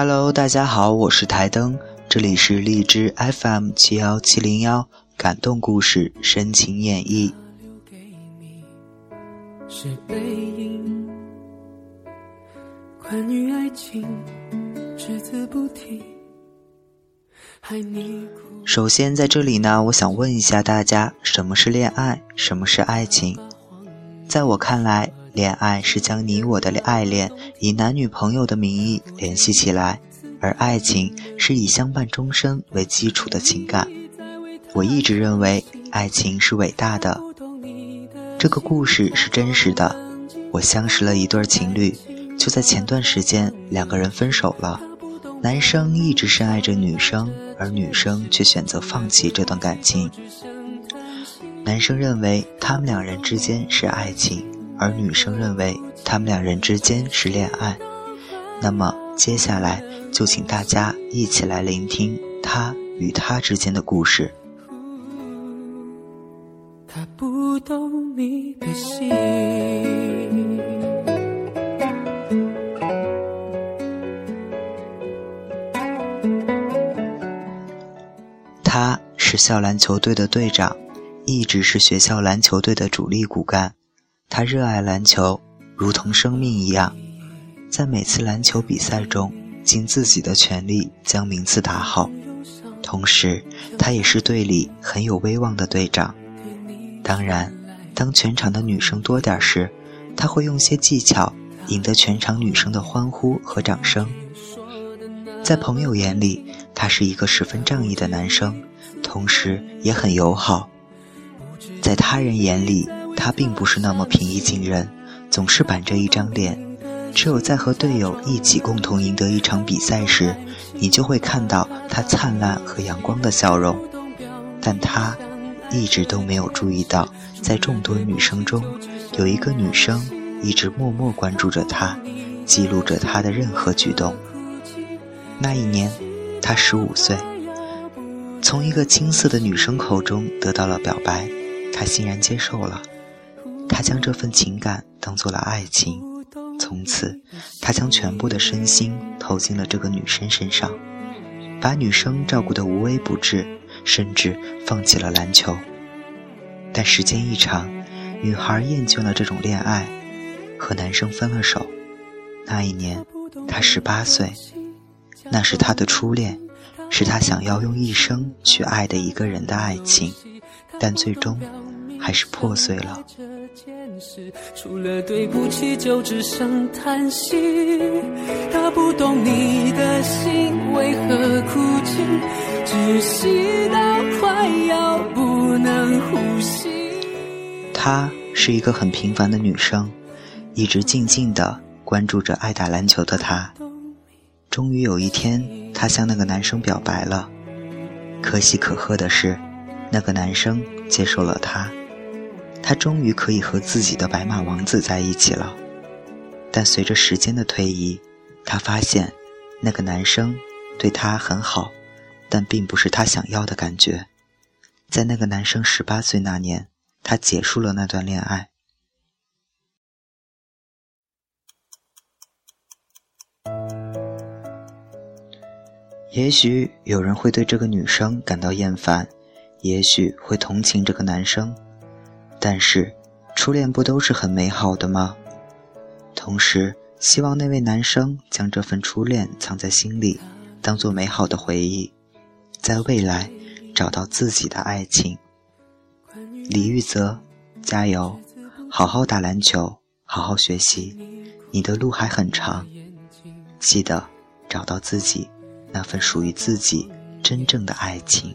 Hello，大家好，我是台灯，这里是荔枝 FM 七幺七零幺，感动故事，深情演绎。关于爱情，只字不提。首先，在这里呢，我想问一下大家，什么是恋爱？什么是爱情？在我看来，恋爱是将你我的爱恋以男女朋友的名义联系起来，而爱情是以相伴终生为基础的情感。我一直认为爱情是伟大的。这个故事是真实的。我相识了一对情侣，就在前段时间，两个人分手了。男生一直深爱着女生，而女生却选择放弃这段感情。男生认为他们两人之间是爱情，而女生认为他们两人之间是恋爱。那么接下来就请大家一起来聆听他与他之间的故事。他不懂你的心。他是校篮球队的队长，一直是学校篮球队的主力骨干。他热爱篮球，如同生命一样，在每次篮球比赛中尽自己的全力将名次打好。同时，他也是队里很有威望的队长。当然，当全场的女生多点时，他会用些技巧赢得全场女生的欢呼和掌声。在朋友眼里，他是一个十分仗义的男生，同时也很友好。在他人眼里，他并不是那么平易近人，总是板着一张脸。只有在和队友一起共同赢得一场比赛时，你就会看到他灿烂和阳光的笑容。但他一直都没有注意到，在众多女生中，有一个女生一直默默关注着他，记录着他的任何举动。那一年，他十五岁，从一个青涩的女生口中得到了表白，他欣然接受了。他将这份情感当做了爱情，从此，他将全部的身心投进了这个女生身上，把女生照顾得无微不至，甚至放弃了篮球。但时间一长，女孩厌倦了这种恋爱，和男生分了手。那一年，他十八岁。那是他的初恋，是他想要用一生去爱的一个人的爱情，但最终还是破碎了。除了对不起，就只剩叹息。他不懂你的心为何哭泣，窒息到快要不能呼吸。她是一个很平凡的女生，一直静静的关注着爱打篮球的他。终于有一天，她向那个男生表白了。可喜可贺的是，那个男生接受了她，她终于可以和自己的白马王子在一起了。但随着时间的推移，她发现，那个男生对她很好，但并不是她想要的感觉。在那个男生十八岁那年，她结束了那段恋爱。也许有人会对这个女生感到厌烦，也许会同情这个男生，但是初恋不都是很美好的吗？同时，希望那位男生将这份初恋藏在心里，当做美好的回忆，在未来找到自己的爱情。李玉泽，加油，好好打篮球，好好学习，你的路还很长，记得找到自己。那份属于自己真正的爱情。